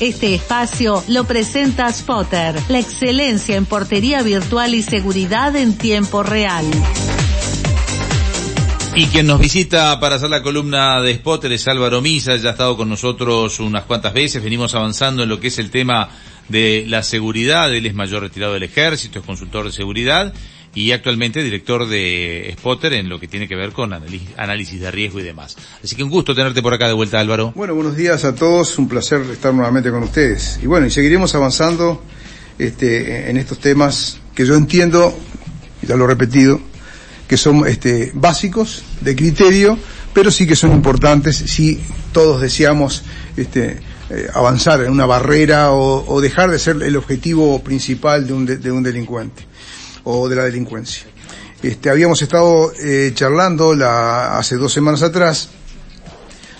Este espacio lo presenta Spotter, la excelencia en portería virtual y seguridad en tiempo real. Y quien nos visita para hacer la columna de Spotter es Álvaro Misa, ya ha estado con nosotros unas cuantas veces, venimos avanzando en lo que es el tema de la seguridad, él es mayor retirado del ejército, es consultor de seguridad y actualmente director de Spotter en lo que tiene que ver con análisis de riesgo y demás. Así que un gusto tenerte por acá de vuelta, Álvaro. Bueno, buenos días a todos, un placer estar nuevamente con ustedes. Y bueno, y seguiremos avanzando este, en estos temas que yo entiendo, ya lo he repetido, que son este, básicos, de criterio, pero sí que son importantes si todos deseamos este, eh, avanzar en una barrera o, dejar de ser el objetivo principal de un, de un delincuente o de la delincuencia. Este, habíamos estado eh, charlando la, hace dos semanas atrás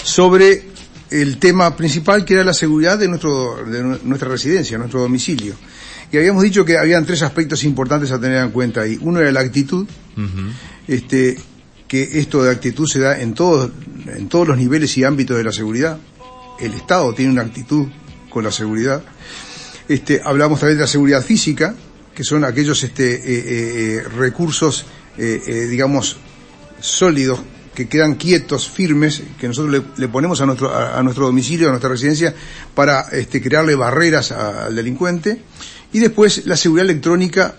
sobre el tema principal que era la seguridad de, nuestro, de nuestra residencia, nuestro domicilio. Y habíamos dicho que habían tres aspectos importantes a tener en cuenta ahí. Uno era la actitud, este, que esto de actitud se da en todos, en todos los niveles y ámbitos de la seguridad. El Estado tiene una actitud con la seguridad. Este, hablamos también de la seguridad física, que son aquellos este, eh, eh, eh recursos, eh, eh, digamos, sólidos, que quedan quietos, firmes, que nosotros le, ponemos a nuestro, a, nuestro domicilio, a nuestra residencia, para este, crearle barreras al delincuente. Y después la seguridad electrónica,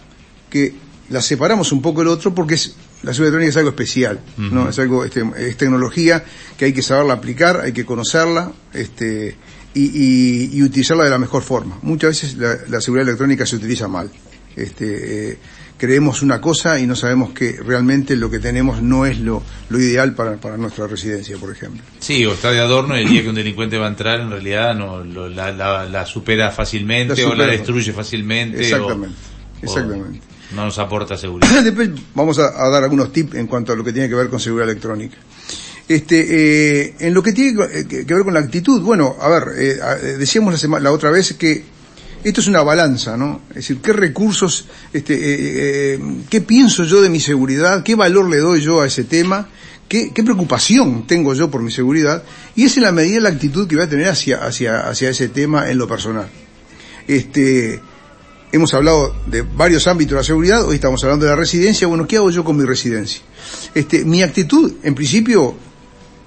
que la separamos un poco del otro porque es, la seguridad electrónica es algo especial, ¿no? Es algo, este, es tecnología que hay que saberla aplicar, hay que conocerla, este, y, y, utilizarla de la mejor forma. Muchas veces la, la seguridad electrónica se utiliza mal este, eh, creemos una cosa y no sabemos que realmente lo que tenemos no es lo, lo ideal para, para nuestra residencia, por ejemplo. Sí, o está de adorno el día que un delincuente va a entrar, en realidad no la, la, supera fácilmente o la destruye fácilmente. Exactamente, exactamente. no nos aporta seguridad. Después vamos a, dar algunos tips en cuanto a lo que tiene que ver con seguridad electrónica. Este, eh, en lo que tiene que, ver con la actitud, bueno, a ver, eh, decíamos la, la otra vez que esto es una balanza, ¿no? Es decir, qué recursos, este, eh, eh, qué pienso yo de mi seguridad, qué valor le doy yo a ese tema, qué, preocupación tengo yo por mi seguridad, y es en la medida la actitud que voy a tener hacia, hacia, hacia ese tema en lo personal. Este, hemos hablado de varios ámbitos de la seguridad, hoy estamos hablando de la residencia, bueno, ¿qué hago yo con mi residencia? Este, mi actitud, en principio,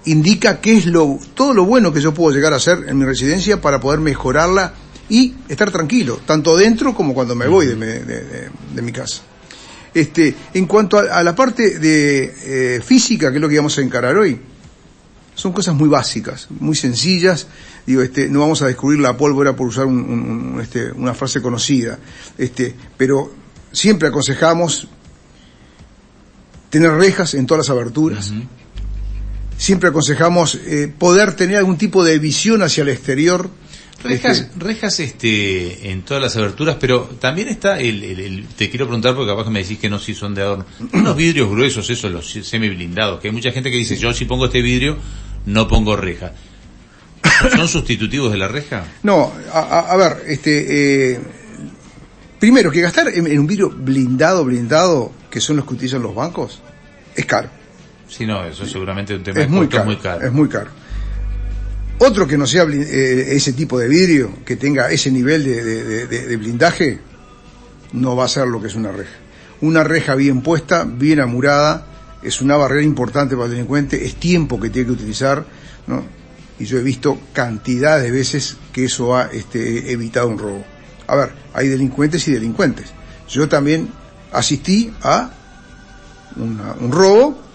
indica qué es lo, todo lo bueno que yo puedo llegar a hacer en mi residencia para poder mejorarla y estar tranquilo, tanto dentro como cuando me voy de, mi casa. Este, en cuanto a, la parte de eh, física, que es lo que vamos a encarar hoy, son cosas muy básicas, muy sencillas. Digo, este, no vamos a descubrir la pólvora por usar este, una frase conocida, este, pero siempre aconsejamos tener rejas en todas las aberturas. Siempre aconsejamos eh, poder tener algún tipo de visión hacia el exterior Rejas, este, rejas este, en todas las aberturas, pero también está el, te quiero preguntar porque capaz que me decís que no si son de adorno. Unos vidrios gruesos, esos, los semi blindados, que hay mucha gente que dice, yo si pongo este vidrio, no pongo reja. ¿Son sustitutivos de la reja? No, a, ver, este, eh, primero que gastar en, un vidrio blindado, blindado, que son los que utilizan los bancos, es caro. Sí, no, eso seguramente es un tema es muy caro. Es muy caro. Otro que no sea eh, ese tipo de vidrio, que tenga ese nivel de, blindaje, no va a ser lo que es una reja. Una reja bien puesta, bien amurada, es una barrera importante para el delincuente, es tiempo que tiene que utilizar, ¿no? Y yo he visto cantidad de veces que eso ha este, evitado un robo. A ver, hay delincuentes y delincuentes. Yo también asistí a un robo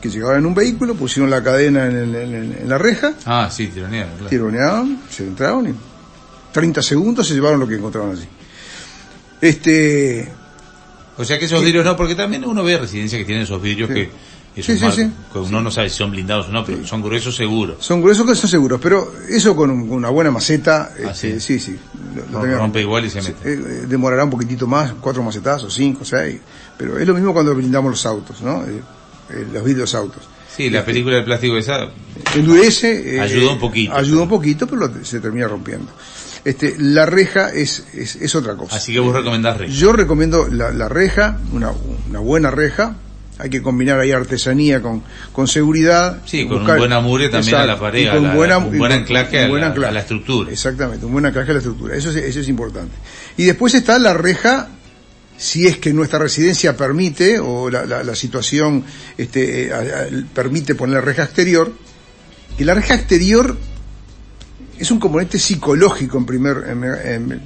que llegaban en un vehículo, pusieron la cadena en, la reja. Ah, sí, tironearon. Claro. Tironearon, se entraron y 30 segundos se llevaron lo que encontraban allí. Este. O sea que esos vidrios no, porque también uno ve residencias que tienen esos vidrios que, sí, sí, uno no sabe si son blindados o no, pero son gruesos seguros. Son gruesos que son seguros, pero eso con, una buena maceta, ah, este, sí, sí. Lo, rompe igual y se mete. Eh, demorará un poquitito más, cuatro macetazos, cinco, seis, pero es lo mismo cuando blindamos los autos, ¿no? Eh, eh, los vidrios autos. Sí, la este, película de plástico esa endurece, eh, ayuda un poquito. Ayuda un poquito, pero se termina rompiendo. Este, la reja es, es, otra cosa. Así que vos recomendás reja. Yo recomiendo la, reja, una, una buena reja, hay que combinar ahí artesanía con, con seguridad. Sí, con un buen amure también a la pared, con la, buena, un buen anclaje, a, la, a la estructura. Exactamente, un buen anclaje a la estructura, eso es, eso es importante. Y después está la reja si es que nuestra residencia permite o la, la, la situación este, eh, permite poner reja exterior, que la reja exterior es un componente psicológico en primer,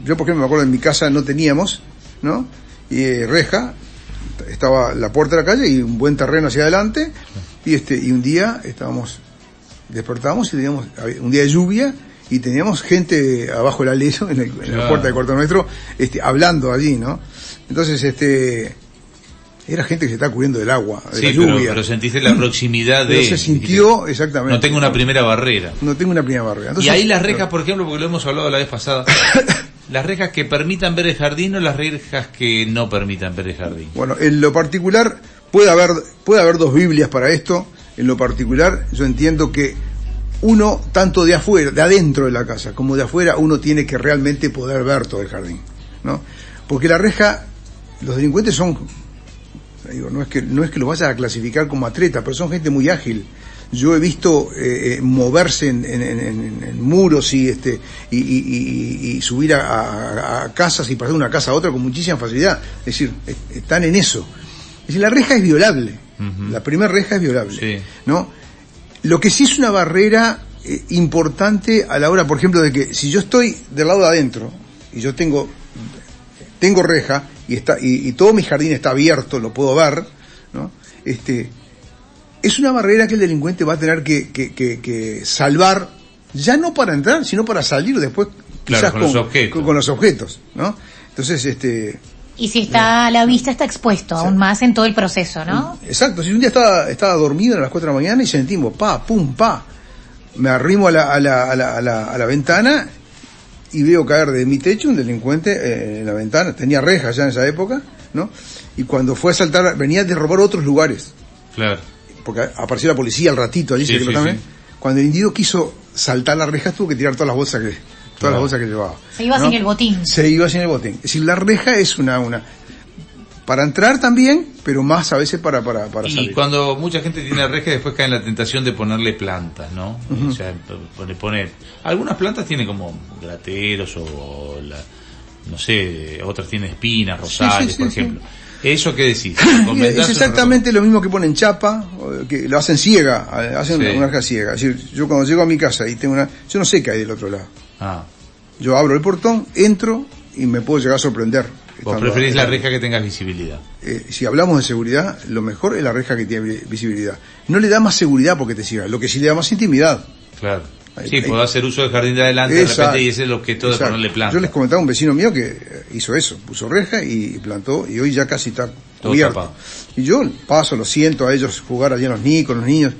yo por ejemplo me acuerdo en mi casa no teníamos, ¿no? Y eh, reja, estaba la puerta de la calle y un buen terreno hacia adelante, y este, y un día estábamos, despertábamos y teníamos, un día de lluvia, y teníamos gente abajo del alero, en, en la puerta del cuarto nuestro, este, hablando allí, ¿no? Entonces, este, era gente que se está cubriendo del agua, de sí, la lluvia. Pero, sentiste la proximidad de... Pero se sintió, exactamente. No tengo una primera barrera. No tengo una primera barrera. Entonces, y ahí las rejas, por ejemplo, porque lo hemos hablado la vez pasada, las rejas que permitan ver el jardín o las rejas que no permitan ver el jardín. Bueno, en lo particular, puede haber, puede haber dos Biblias para esto. En lo particular, yo entiendo que uno, tanto de afuera, de adentro de la casa, como de afuera, uno tiene que realmente poder ver todo el jardín, ¿no? Porque la reja los delincuentes son, digo, no es que, no es que los vayas a clasificar como atleta, pero son gente muy ágil. Yo he visto eh, eh moverse en, en, en, en, muros y este y, y, y subir a, a, a, casas y pasar de una casa a otra con muchísima facilidad. Es decir, están en eso. Es decir, la reja es violable. Uh -huh. La primera reja es violable. Sí. ¿No? Lo que sí es una barrera eh, importante a la hora, por ejemplo, de que si yo estoy del lado de adentro y yo tengo tengo reja y está y, y, todo mi jardín está abierto, lo puedo ver, ¿no? Este es una barrera que el delincuente va a tener que, que, que, que salvar ya no para entrar, sino para salir después claro, quizás con, con, los objetos. Con, con, los objetos, ¿no? Entonces, este y si está a la vista está expuesto sí. aún más en todo el proceso, ¿no? Exacto, si un día estaba, estaba dormido a las 4 de la mañana y sentimos pa, pum, pa, me arrimo a la, a la, a la, a la, a la ventana y veo caer de mi techo un delincuente eh, en la ventana, tenía rejas ya en esa época, ¿no? Y cuando fue a saltar, venía de robar otros lugares. Claro. Porque apareció la policía al ratito allí, sí, sí, sí, también. Cuando el individuo quiso saltar las rejas tuvo que tirar todas las bolsas que, todas claro. las bolsas que llevaba. Se iba ¿no? sin el botín. Se iba sin el botín. Es decir, la reja es una, una, para entrar también, pero más a veces para, para, para y salir. cuando mucha gente tiene reja después cae en la tentación de ponerle plantas, ¿no? Uh -huh. O sea, pone, pone, algunas plantas tienen como grateros o la, no sé, otras tienen espinas, rosales, sí, sí, por sí, ejemplo. ¿Eso qué decís? Es exactamente lo mismo que ponen chapa, que lo hacen ciega, hacen sí. una reja ciega. Es decir, yo cuando llego a mi casa y tengo una, yo no sé qué hay del otro lado. Ah. Yo abro el portón, entro y me puedo llegar a sorprender. ¿Vos preferís la reja que tenga visibilidad? Eh, si hablamos de seguridad, lo mejor es la reja que tiene visibilidad. No le da más seguridad porque te siga, lo que sí le da más intimidad. Claro. Ahí, sí, puedo hacer uso del jardín de adelante exacto, de repente y ese es el objeto exacto. de ponerle planta. Yo les comentaba a un vecino mío que hizo eso, puso reja y plantó y hoy ya casi está cubierto. Y yo paso, lo siento a ellos jugar allí en los niños, con los niños,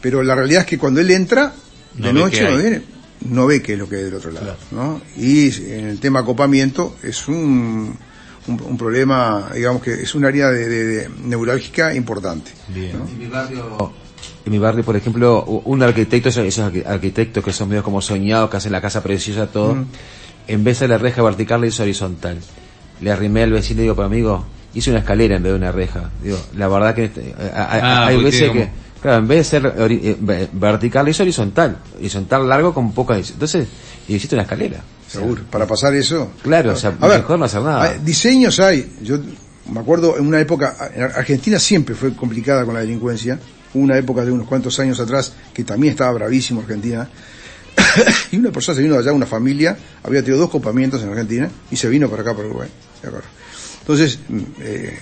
pero la realidad es que cuando él entra, de no noche no viene, no ve qué es lo que hay del otro lado, claro. ¿no? Y en el tema acopamiento es un un, un, problema, digamos que es un área de, de, de neurálgica importante. Bien. ¿no? En mi barrio, en mi barrio, por ejemplo, un arquitecto, esos arquitectos que son medio como soñados, que hacen la casa preciosa, todo, mm. en vez de la reja vertical le hizo horizontal. Le arrimé al vecino y digo, pero amigo, hice una escalera en vez de una reja. Digo, la verdad que eh, ah, hay veces que, claro, en vez de ser eh, vertical, es horizontal. Horizontal largo con poca, entonces, hiciste una escalera. Seguro, para pasar eso. Claro, o sea, a mejor ver, no hacer nada. Hay, diseños hay, yo me acuerdo en una época, en Argentina siempre fue complicada con la delincuencia, una época de unos cuantos años atrás que también estaba bravísimo Argentina, y una persona se vino de allá, una familia, había tenido dos copamientos en Argentina, y se vino para acá, para Uruguay. Entonces, eh, eh,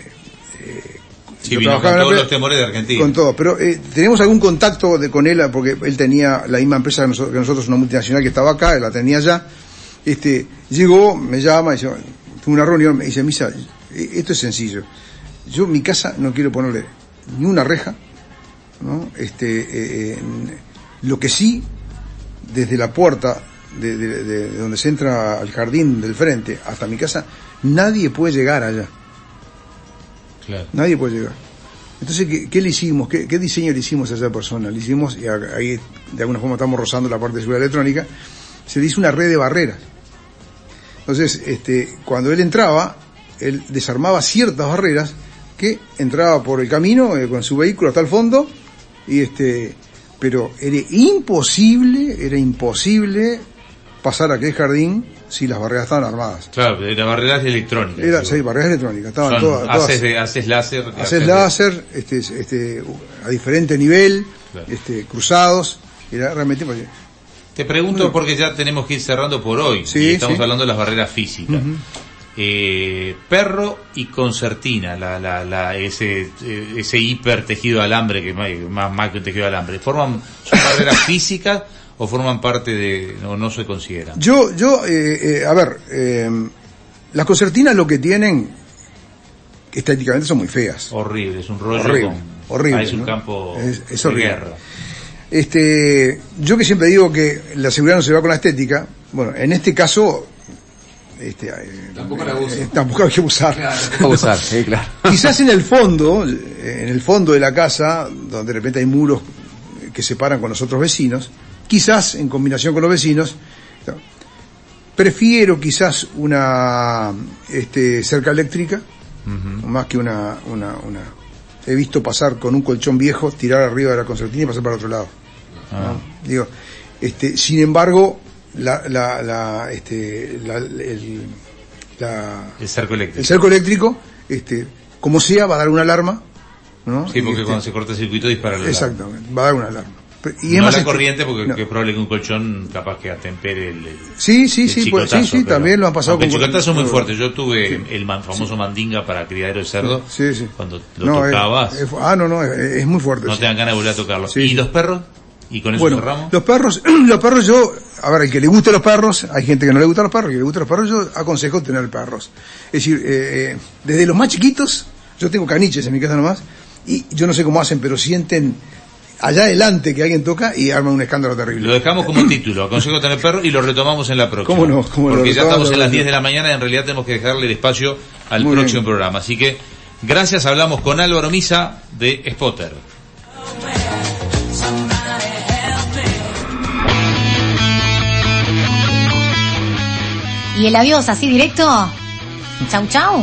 Sí, vino con todos los temores de Argentina. Con todo, pero eh, tenemos algún contacto de, con él, porque él tenía la misma empresa que nosotros, que nosotros, una multinacional que estaba acá, él la tenía allá, este, llegó, me llama, dice, tuve una reunión, me dice, Misa, esto es sencillo. Yo en mi casa no quiero ponerle ni una reja, ¿no? Este, eh, lo que sí, desde la puerta de, de, de, de, donde se entra al jardín del frente hasta mi casa, nadie puede llegar allá. Nadie puede llegar. Entonces, ¿qué, le hicimos? ¿Qué, ¿Qué, diseño le hicimos a esa persona? Le hicimos, y ahí de alguna forma estamos rozando la parte de seguridad electrónica, se le hizo una red de barreras. Entonces, este, cuando él entraba, él desarmaba ciertas barreras que entraba por el camino eh, con su vehículo hasta el fondo y este pero era imposible, era imposible pasar aquel jardín si las barreras estaban armadas. Claro, era barreras electrónicas. Era, sí, barreras electrónicas, estaban todas, todas- haces, de- haces láser. haces haces de- láser, este, este, a diferente nivel, Claro. este, cruzados, era realmente Te pregunto porque ya tenemos que ir cerrando por hoy. Sí, y estamos sí. hablando de las barreras físicas. Ujú. Eh, perro y concertina, la, la, la, ese, ese hiper tejido de alambre que más, más, que un tejido de alambre, ¿forman, son barreras físicas o forman parte de, o no se consideran? Yo, yo, eh, eh, a ver, eh, las concertinas lo que tienen, estéticamente son muy feas. Horrible, es un rollo Horrible, con, horrible, ah, es un ¿no? campo Es- es de horrible. guerra. Este, yo que siempre digo que la seguridad no se va con la estética, bueno, en este caso, este, eh, Tampoco la uso. eh, tampoco hay que abusar. Abusar, sí, claro. Quizás en el fondo, en el fondo de la casa, donde de repente hay muros que separan con los otros vecinos, quizás en combinación con los vecinos, no. prefiero quizás una este, cerca eléctrica, más que una, una, una. He visto pasar con un colchón viejo, tirar arriba de la concertina y pasar para otro lado. Ah. ¿no? Digo, este, sin embargo, la, la, la, este, la, el, la, El cerco eléctrico. el cerco eléctrico, este, como sea, va a dar una alarma, ¿no? Sí, porque este, cuando se corta el circuito dispara la alarma. Exactamente, va a dar una alarma. Y no la corriente porque no. es probable que un colchón capaz que atempere el, el- Sí, sí, el sí, pues, sí, sí, también lo han pasado con El chicotazo es muy con- fuerte. Yo tuve el man- famoso mandinga para criadero de cerdo. Sí, sí. Cuando lo No, tocabas, es- ah, no, no, es, es muy fuerte. no te dan ganas de volver a tocarlo. ¿Y los perros? ¿Y con eso Bueno, cerramos? los perros, los perros yo, a ver, el que le guste los perros, hay gente que no le gustan los perros, el que le gustan los perros, yo aconsejo tener perros. Es decir, eh, eh, desde los más chiquitos, yo tengo caniches en mi casa nomás, y yo no sé cómo hacen, pero sienten allá adelante que alguien toca y arman un escándalo terrible. Lo dejamos como título, aconsejo tener perro y lo retomamos en la próxima. ¿Cómo no? ¿Cómo lo Porque ya estamos en la las 10 próxima? de la mañana y en realidad tenemos que dejarle el espacio al Muy próximo bien. programa. Así que, gracias, hablamos con Álvaro Misa de Spotter. ¿Y el adiós así directo? Chau, chau.